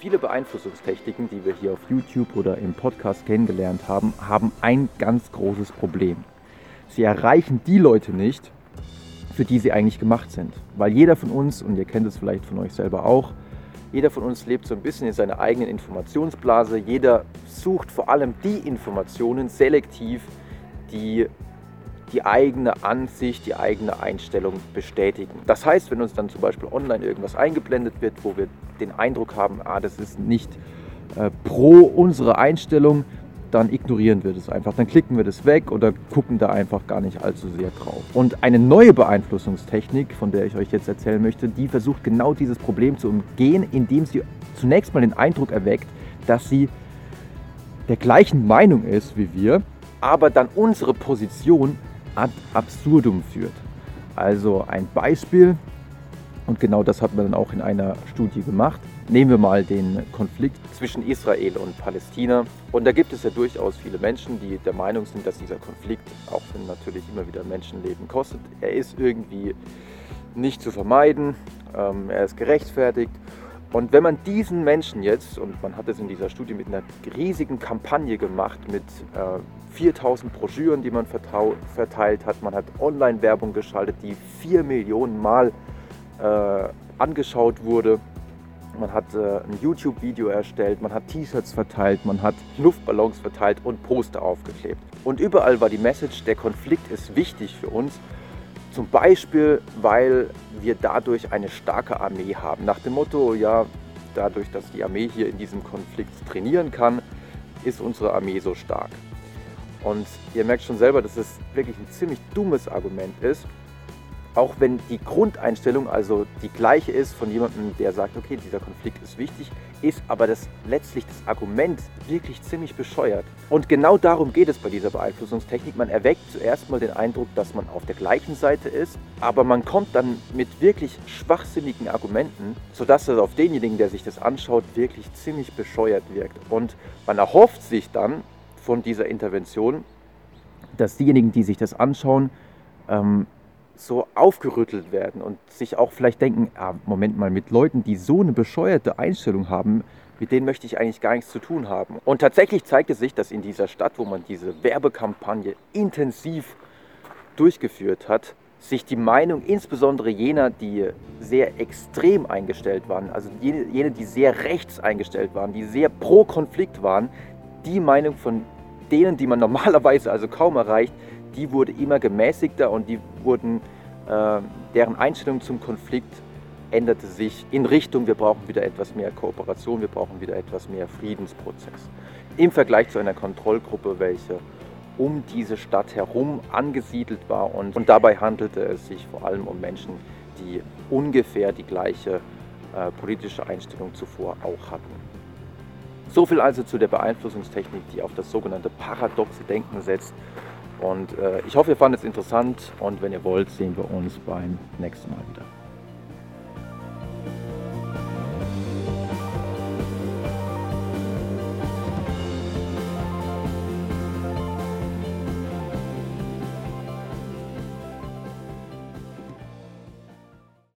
Viele Beeinflussungstechniken, die wir hier auf YouTube oder im Podcast kennengelernt haben, haben ein ganz großes Problem. Sie erreichen die Leute nicht, für die sie eigentlich gemacht sind. Weil jeder von uns, und ihr kennt es vielleicht von euch selber auch, jeder von uns lebt so ein bisschen in seiner eigenen Informationsblase. Jeder sucht vor allem die Informationen selektiv, die die eigene Ansicht, die eigene Einstellung bestätigen. Das heißt, wenn uns dann zum Beispiel online irgendwas eingeblendet wird, wo wir den Eindruck haben, ah, das ist nicht äh, pro unsere Einstellung, dann ignorieren wir das einfach. Dann klicken wir das weg oder gucken da einfach gar nicht allzu sehr drauf. Und eine neue Beeinflussungstechnik, von der ich euch jetzt erzählen möchte, die versucht genau dieses Problem zu umgehen, indem sie zunächst mal den Eindruck erweckt, dass sie der gleichen Meinung ist wie wir, aber dann unsere Position ad absurdum führt. Also ein Beispiel, und genau das hat man dann auch in einer Studie gemacht. Nehmen wir mal den Konflikt zwischen Israel und Palästina. Und da gibt es ja durchaus viele Menschen, die der Meinung sind, dass dieser Konflikt, auch wenn natürlich immer wieder Menschenleben kostet, er ist irgendwie nicht zu vermeiden, ähm, er ist gerechtfertigt. Und wenn man diesen Menschen jetzt, und man hat es in dieser Studie mit einer riesigen Kampagne gemacht, mit äh, 4000 Broschüren, die man verteilt hat, man hat Online-Werbung geschaltet, die 4 Millionen Mal äh, angeschaut wurde, man hat äh, ein YouTube-Video erstellt, man hat T-Shirts verteilt, man hat Luftballons verteilt und Poster aufgeklebt. Und überall war die Message, der Konflikt ist wichtig für uns, zum Beispiel, weil wir dadurch eine starke Armee haben. Nach dem Motto, ja, dadurch, dass die Armee hier in diesem Konflikt trainieren kann, ist unsere Armee so stark. Und ihr merkt schon selber, dass es wirklich ein ziemlich dummes Argument ist. Auch wenn die Grundeinstellung also die gleiche ist von jemandem, der sagt, okay, dieser Konflikt ist wichtig, ist aber das letztlich das Argument wirklich ziemlich bescheuert. Und genau darum geht es bei dieser Beeinflussungstechnik. Man erweckt zuerst mal den Eindruck, dass man auf der gleichen Seite ist, aber man kommt dann mit wirklich schwachsinnigen Argumenten, sodass es auf denjenigen, der sich das anschaut, wirklich ziemlich bescheuert wirkt. Und man erhofft sich dann von dieser Intervention, dass diejenigen, die sich das anschauen, ähm, so aufgerüttelt werden und sich auch vielleicht denken, ah, Moment mal, mit Leuten, die so eine bescheuerte Einstellung haben, mit denen möchte ich eigentlich gar nichts zu tun haben. Und tatsächlich zeigte sich, dass in dieser Stadt, wo man diese Werbekampagne intensiv durchgeführt hat, sich die Meinung insbesondere jener, die sehr extrem eingestellt waren, also jene, jene die sehr rechts eingestellt waren, die sehr pro Konflikt waren, die Meinung von denen, die man normalerweise also kaum erreicht, die wurde immer gemäßigter und die wurden, äh, deren Einstellung zum Konflikt änderte sich in Richtung, wir brauchen wieder etwas mehr Kooperation, wir brauchen wieder etwas mehr Friedensprozess. Im Vergleich zu einer Kontrollgruppe, welche um diese Stadt herum angesiedelt war und, und dabei handelte es sich vor allem um Menschen, die ungefähr die gleiche äh, politische Einstellung zuvor auch hatten. So viel also zu der Beeinflussungstechnik, die auf das sogenannte paradoxe Denken setzt und äh, ich hoffe, ihr fandet es interessant und wenn ihr wollt, sehen wir uns beim nächsten Mal wieder.